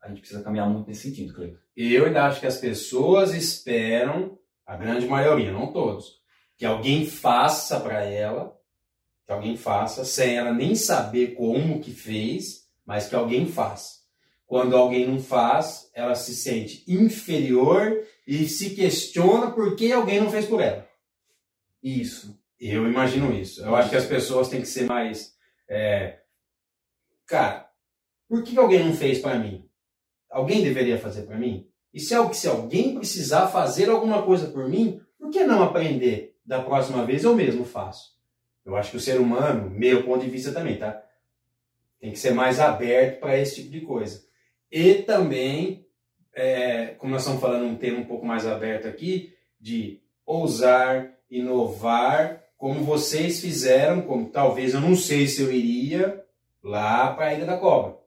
a gente precisa caminhar muito nesse sentido, Cleiton. Eu ainda acho que as pessoas esperam, a grande maioria, não todos, que alguém faça para ela, que alguém faça, sem ela nem saber como que fez, mas que alguém faça. Quando alguém não faz, ela se sente inferior e se questiona por que alguém não fez por ela. Isso. Eu imagino isso. Eu acho que as pessoas têm que ser mais. É... Cara, por que alguém não fez para mim? Alguém deveria fazer para mim? E se, se alguém precisar fazer alguma coisa por mim, por que não aprender? Da próxima vez eu mesmo faço. Eu acho que o ser humano, meu ponto de vista também, tá? Tem que ser mais aberto para esse tipo de coisa. E também, é, como nós estamos falando um tema um pouco mais aberto aqui, de ousar, inovar, como vocês fizeram, como talvez eu não sei se eu iria lá para a Ilha da Cobra.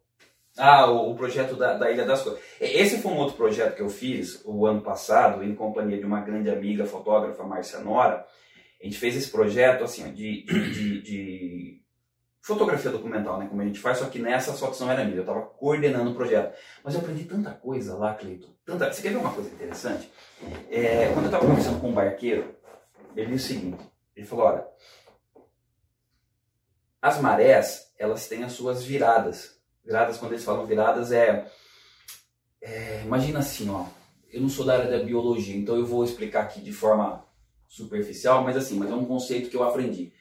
Ah, o, o projeto da, da, Ilha das Cobras. Esse foi um outro projeto que eu fiz o ano passado, em companhia de uma grande amiga, fotógrafa, Márcia Nora. A gente fez esse projeto assim, de, de, de, fotografia documental, né? Como a gente faz, só que nessa que não era minha. Eu estava coordenando o projeto. Mas eu aprendi tanta coisa lá, Cleiton. Tanta... Você quer ver uma coisa interessante? É, quando eu estava conversando com um barqueiro, ele disse o seguinte: ele falou, olha, as marés, elas têm as suas viradas. Viradas, quando eles falam viradas, é, é imagina assim, ó. Eu não sou da área da biologia, então eu vou explicar aqui de forma superficial, mas assim, mas é um conceito que eu aprendi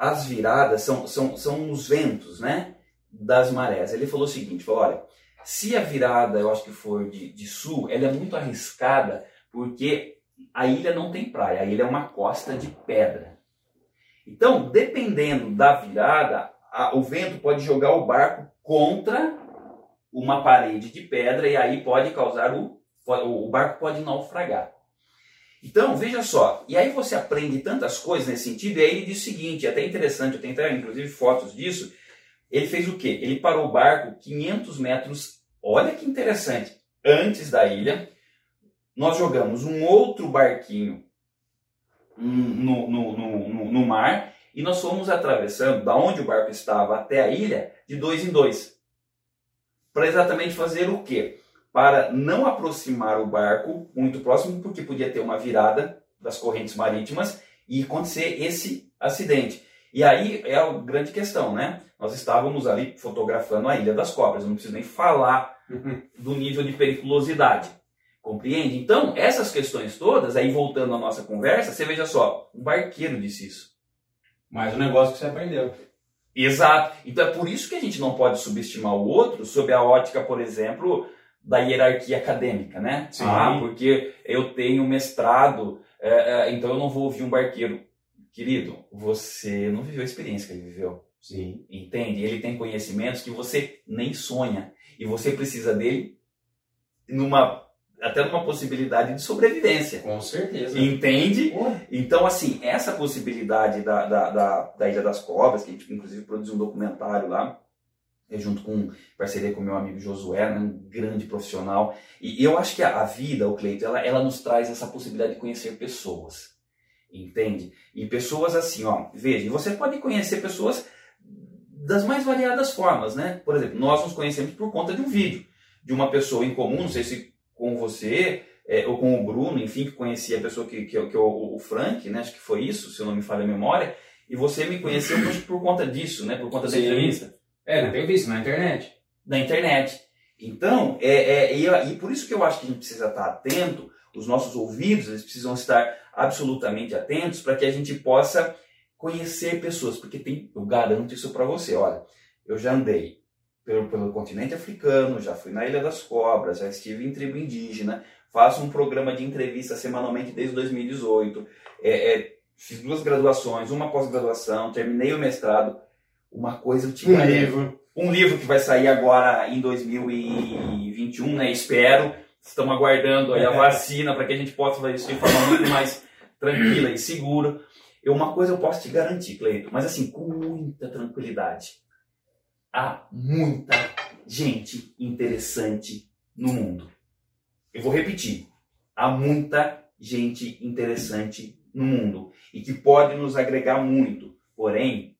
as viradas são, são, são os ventos, né? Das marés. Ele falou o seguinte: falou, olha, se a virada, eu acho que for de, de sul, ela é muito arriscada, porque a ilha não tem praia, a ilha é uma costa de pedra. Então, dependendo da virada, a, o vento pode jogar o barco contra uma parede de pedra e aí pode causar o, o barco pode naufragar. Então, veja só, e aí você aprende tantas coisas nesse sentido, e aí ele diz o seguinte, é até interessante, eu tenho até inclusive fotos disso, ele fez o quê? Ele parou o barco 500 metros, olha que interessante, antes da ilha, nós jogamos um outro barquinho no, no, no, no, mar e nós fomos atravessando da onde o barco estava até a ilha de dois em dois. Para exatamente fazer o quê? Para não aproximar o barco muito próximo, porque podia ter uma virada das correntes marítimas e acontecer esse acidente. E aí é a grande questão, né? Nós estávamos ali fotografando a Ilha das Cobras, não preciso nem falar uhum. do nível de periculosidade. Compreende? Então, essas questões todas, aí voltando à nossa conversa, você veja só, um barqueiro disse isso. Mais um negócio que você aprendeu. Exato. Então é por isso que a gente não pode subestimar o outro sob a ótica, por exemplo, da hierarquia acadêmica, né? Sim. Ah, porque eu tenho mestrado, é, é, então eu não vou ouvir um barqueiro. Querido, você não viveu a experiência que ele viveu. Sim. Entende? Ele tem conhecimentos que você nem sonha. E você precisa dele numa até numa possibilidade de sobrevivência. Com certeza. Entende? Então, assim, essa possibilidade da, da, da, da, Ilha das Cobras, que a gente inclusive produziu um documentário lá, é, junto com parceria com meu amigo Josué, né, um grande profissional. E eu acho que a, a vida, o Cleito, ela, ela nos traz essa possibilidade de conhecer pessoas. Entende? E pessoas assim, ó, veja, você pode conhecer pessoas das mais variadas formas, né? Por exemplo, nós nos conhecemos por conta de um vídeo de uma pessoa em comum, não sei se com você é, ou com o Bruno, enfim, que conhecia a pessoa que, que, que o, o Frank, né? Acho que foi isso, se eu não me falha a memória. E você me conheceu por, conta disso, né? Por conta da Sim. entrevista. É, tenho visto, na internet. Na internet. Então, é, é, e, e por isso que eu acho que a gente precisa estar atento, os nossos ouvidos, eles precisam estar absolutamente atentos para que a gente possa conhecer pessoas, porque tem, eu garanto isso para você. Olha, eu já andei pelo, pelo continente africano, já fui na Ilha das Cobras, já estive em tribo indígena, faço um programa de entrevista semanalmente desde 2018, é, é, fiz duas graduações, uma pós-graduação, terminei o mestrado. Uma coisa eu te Um livro. Um livro que vai sair agora em 2021, né? Espero. Estamos aguardando aí a vacina para que a gente possa fazer isso de forma muito mais tranquila e segura. Eu, uma coisa eu posso te garantir, Cleito, mas assim, com muita tranquilidade. Há muita gente interessante no mundo. Eu vou repetir. Há muita gente interessante no mundo e que pode nos agregar muito. Porém,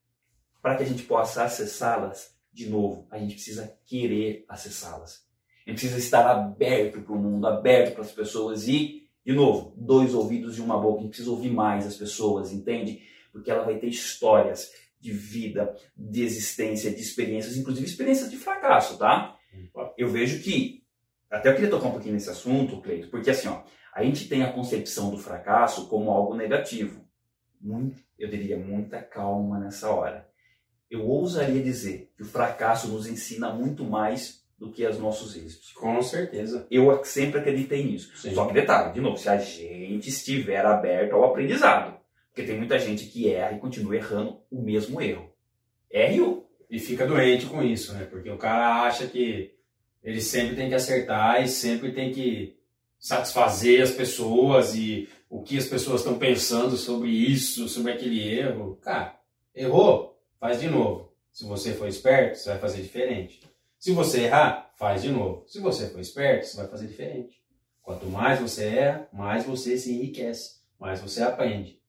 para que a gente possa acessá-las, de novo, a gente precisa querer acessá-las. A gente precisa estar aberto para o mundo, aberto para as pessoas e de novo, dois ouvidos e uma boca. A gente precisa ouvir mais as pessoas, entende? Porque ela vai ter histórias de vida, de existência, de experiências, inclusive experiências de fracasso, tá? Eu vejo que, até eu queria tocar um pouquinho nesse assunto, Cleito, porque assim, ó, a gente tem a concepção do fracasso como algo negativo. Muito, eu diria, muita calma nessa hora. Eu ousaria dizer que o fracasso nos ensina muito mais do que os nossos êxitos. Com certeza. Eu sempre acreditei nisso. Sim. Só que detalhe, de novo, se a gente estiver aberto ao aprendizado. Porque tem muita gente que erra e continua errando o mesmo erro. Erre E fica doente com isso, né? Porque o cara acha que ele sempre tem que acertar e sempre tem que satisfazer as pessoas e o que as pessoas estão pensando sobre isso, sobre aquele erro. Cara, errou? Faz de novo. Se você for esperto, você vai fazer diferente. Se você errar, faz de novo. Se você for esperto, você vai fazer diferente. Quanto mais você erra, mais você se enriquece, mais você aprende.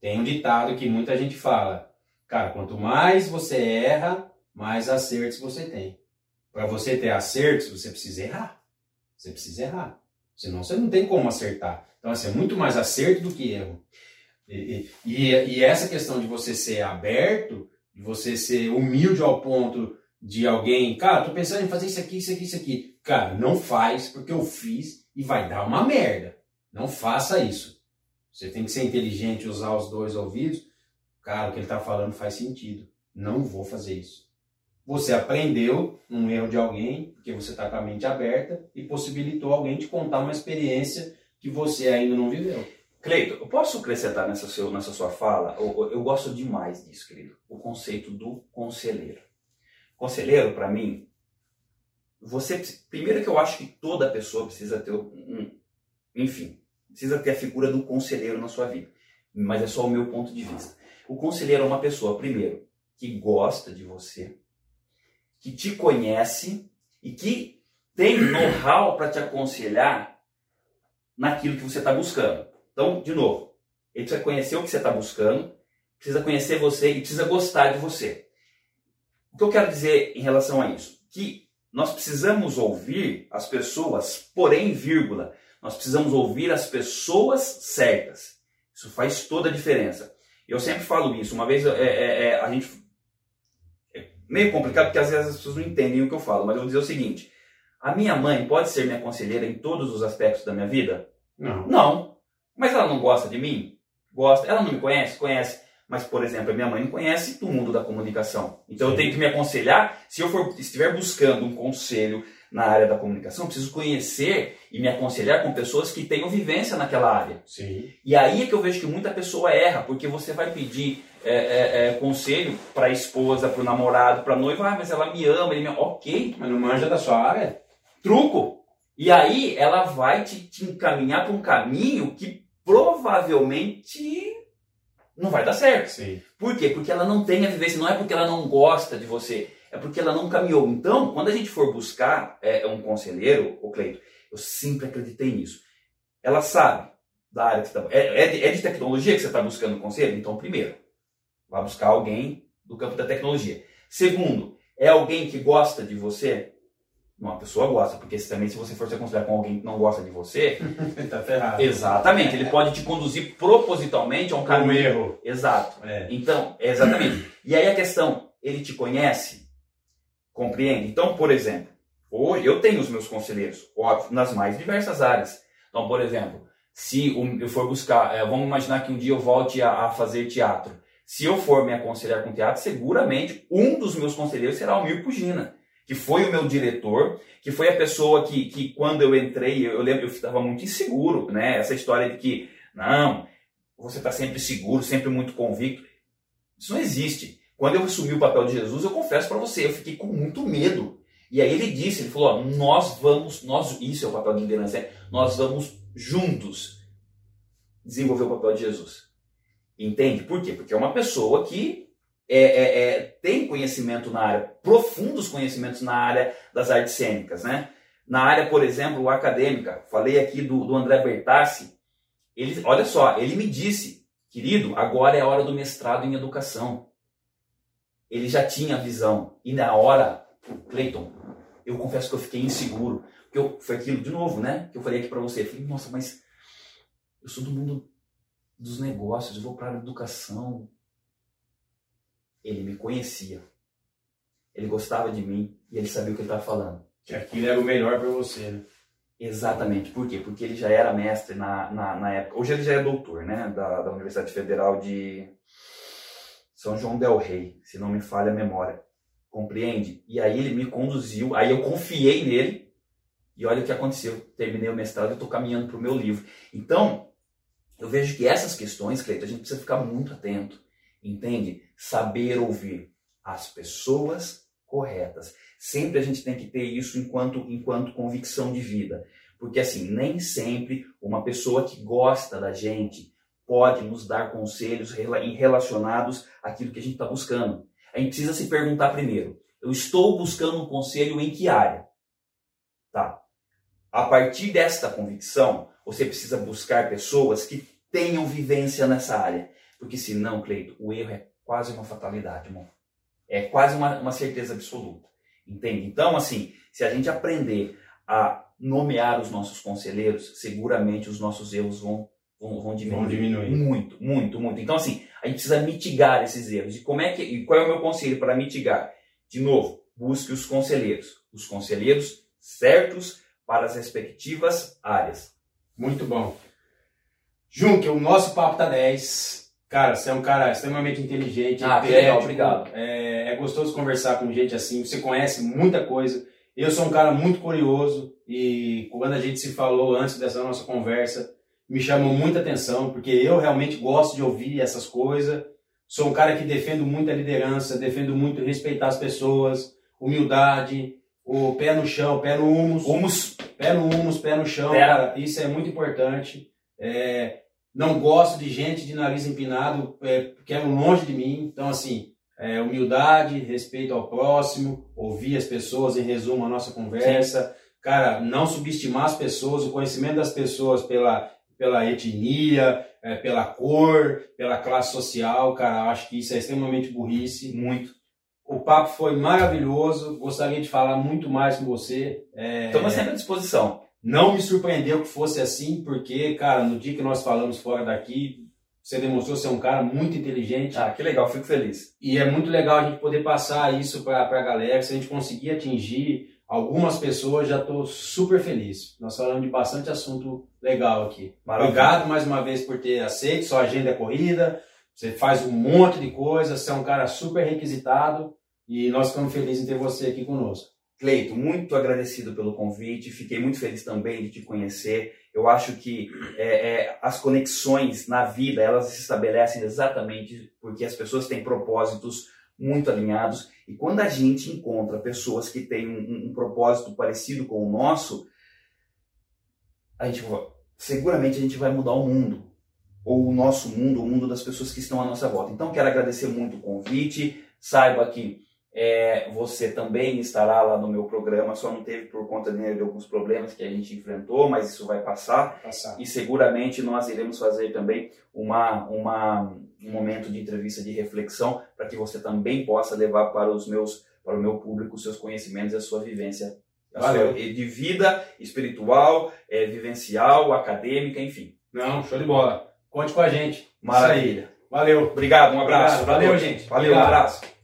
Tem um ditado que muita gente fala: cara, quanto mais você erra, mais acertos você tem. Para você ter acertos, você precisa errar. Você precisa errar. Senão você não tem como acertar. Então, assim, é muito mais acerto do que erro. E, e, e essa questão de você ser aberto, de você ser humilde ao ponto de alguém, cara, tô pensando em fazer isso aqui, isso aqui, isso aqui. Cara, não faz porque eu fiz e vai dar uma merda. Não faça isso. Você tem que ser inteligente, usar os dois ouvidos. Cara, o que ele está falando faz sentido. Não vou fazer isso. Você aprendeu um erro de alguém, porque você está com a mente aberta e possibilitou alguém te contar uma experiência que você ainda não viveu. Cleito, eu posso acrescentar nessa, seu, nessa sua fala? Eu, eu gosto demais disso, querido. O conceito do conselheiro. Conselheiro, para mim, você. Primeiro que eu acho que toda pessoa precisa ter um. Enfim, precisa ter a figura do conselheiro na sua vida. Mas é só o meu ponto de vista. O conselheiro é uma pessoa, primeiro, que gosta de você, que te conhece e que tem know-how para te aconselhar naquilo que você está buscando. Então, de novo, ele precisa conhecer o que você está buscando, precisa conhecer você e precisa gostar de você. O que eu quero dizer em relação a isso? Que nós precisamos ouvir as pessoas, porém, vírgula, nós precisamos ouvir as pessoas certas. Isso faz toda a diferença. Eu sempre falo isso. Uma vez é, é, é, a gente. É meio complicado porque às vezes as pessoas não entendem o que eu falo, mas eu vou dizer o seguinte: a minha mãe pode ser minha conselheira em todos os aspectos da minha vida? Não. Não. Mas ela não gosta de mim? Gosta. Ela não me conhece? Conhece. Mas, por exemplo, a minha mãe não conhece do mundo da comunicação. Então Sim. eu tenho que me aconselhar. Se eu for, estiver buscando um conselho na área da comunicação, preciso conhecer e me aconselhar com pessoas que tenham vivência naquela área. Sim. E aí é que eu vejo que muita pessoa erra, porque você vai pedir é, é, é, conselho para a esposa, para o namorado, para a noiva, ah, mas ela me ama, ele me Ok. Mas não manja da sua área? Truco. E aí ela vai te, te encaminhar para um caminho que provavelmente não vai dar certo. Sim. Por quê? Porque ela não tem a vivência, não é porque ela não gosta de você, é porque ela não caminhou. Então, quando a gente for buscar é, um conselheiro, o Cleito, eu sempre acreditei nisso. Ela sabe da área que você está. É, é, de, é de tecnologia que você está buscando conselho? Então, primeiro, vá buscar alguém do campo da tecnologia. Segundo, é alguém que gosta de você? uma pessoa gosta, porque também se você for se aconselhar com alguém que não gosta de você, (laughs) tá ferrado. Exatamente, ele pode te conduzir propositalmente a um caminho. Um erro. Exato. É. Então, exatamente. E aí a questão, ele te conhece? Compreende? Então, por exemplo, hoje eu tenho os meus conselheiros, óbvio, nas mais diversas áreas. Então, por exemplo, se eu for buscar, é, vamos imaginar que um dia eu volte a, fazer teatro. Se eu for me aconselhar com teatro, seguramente um dos meus conselheiros será o Mir Pugina que foi o meu diretor, que foi a pessoa que, que quando eu entrei, eu lembro, eu estava muito inseguro, né? Essa história de que, não, você está sempre seguro, sempre muito convicto. Isso não existe. Quando eu assumi o papel de Jesus, eu confesso para você, eu fiquei com muito medo. E aí ele disse, ele falou, ó, nós vamos, nós, isso é o papel de liderança, é, nós vamos juntos desenvolver o papel de Jesus. Entende? Por quê? Porque é uma pessoa que é, é, é, tem conhecimento na área, profundos conhecimentos na área das artes cênicas, né? Na área, por exemplo, acadêmica, falei aqui do, do André Bertassi, ele, olha só, ele me disse, querido, agora é a hora do mestrado em educação. Ele já tinha visão, e na hora, Cleiton, eu confesso que eu fiquei inseguro, porque eu, foi aquilo de novo, né? Que eu falei aqui para você, eu falei, nossa, mas eu sou do mundo dos negócios, eu vou para a educação, ele me conhecia. Ele gostava de mim e ele sabia o que ele estava falando. Que aquilo era o melhor para você, né? Exatamente. Por quê? Porque ele já era mestre na, na, na, época. Hoje ele já é doutor, né? Da, da Universidade Federal de São João Del Rey, se não me falha a memória. Compreende? E aí ele me conduziu, aí eu confiei nele e olha o que aconteceu. Terminei o mestrado e estou caminhando para o meu livro. Então, eu vejo que essas questões, Cleiton, a gente precisa ficar muito atento. Entende? Saber ouvir as pessoas corretas. Sempre a gente tem que ter isso enquanto, enquanto convicção de vida. Porque assim, nem sempre uma pessoa que gosta da gente pode nos dar conselhos relacionados àquilo que a gente está buscando. A gente precisa se perguntar primeiro: eu estou buscando um conselho em que área? Tá. A partir desta convicção, você precisa buscar pessoas que tenham vivência nessa área. Porque senão, Cleito, o erro é quase uma fatalidade, irmão. É quase uma, uma certeza absoluta. Entende? Então, assim, se a gente aprender a nomear os nossos conselheiros, seguramente os nossos erros vão, vão, vão, diminuir, vão diminuir. Muito, muito, muito. Então, assim, a gente precisa mitigar esses erros. E como é que, e qual é o meu conselho para mitigar? De novo, busque os conselheiros. Os conselheiros certos para as respectivas áreas. Muito bom. Junque, o nosso papo tá 10. Cara, você é um cara extremamente inteligente, ah, legal, obrigado. É, é gostoso conversar com gente assim, você conhece muita coisa. Eu sou um cara muito curioso e quando a gente se falou antes dessa nossa conversa, me chamou muita atenção, porque eu realmente gosto de ouvir essas coisas. Sou um cara que defendo muito a liderança, defendo muito respeitar as pessoas, humildade, o pé no chão, pé no humus. Humus. Pé no humus, pé no chão, cara, isso é muito importante. É, não gosto de gente de nariz empinado, é, quero longe de mim. Então, assim, é, humildade, respeito ao próximo, ouvir as pessoas, em resumo, a nossa conversa. Sim. Cara, não subestimar as pessoas, o conhecimento das pessoas pela, pela etnia, é, pela cor, pela classe social, cara, acho que isso é extremamente burrice. Muito. O papo foi maravilhoso, gostaria de falar muito mais com você. É, Estamos sempre à disposição. Não me surpreendeu que fosse assim, porque, cara, no dia que nós falamos fora daqui, você demonstrou ser um cara muito inteligente. Ah, que legal, fico feliz. E é muito legal a gente poder passar isso para a galera. Se a gente conseguir atingir algumas pessoas, já estou super feliz. Nós falamos de bastante assunto legal aqui. Maravilha. Obrigado mais uma vez por ter aceito. Sua agenda é corrida, você faz um monte de coisa, você é um cara super requisitado e nós ficamos felizes em ter você aqui conosco. Cleito, muito agradecido pelo convite, fiquei muito feliz também de te conhecer. Eu acho que é, é, as conexões na vida elas se estabelecem exatamente porque as pessoas têm propósitos muito alinhados e quando a gente encontra pessoas que têm um, um propósito parecido com o nosso, a gente seguramente a gente vai mudar o mundo ou o nosso mundo, o mundo das pessoas que estão à nossa volta. Então quero agradecer muito o convite. Saiba que é, você também estará lá no meu programa, só não teve por conta de, alguns problemas que a gente enfrentou, mas isso vai passar. passar. E seguramente nós iremos fazer também uma, uma, um momento de entrevista de reflexão para que você também possa levar para os meus para o meu público os seus conhecimentos e a sua vivência sua, de vida espiritual, é, vivencial, acadêmica, enfim. Não, show de bola. Conte com a gente. Maravilha. Valeu. Obrigado, um abraço. Obrigado. Valeu, gente. Valeu, Obrigado. um abraço.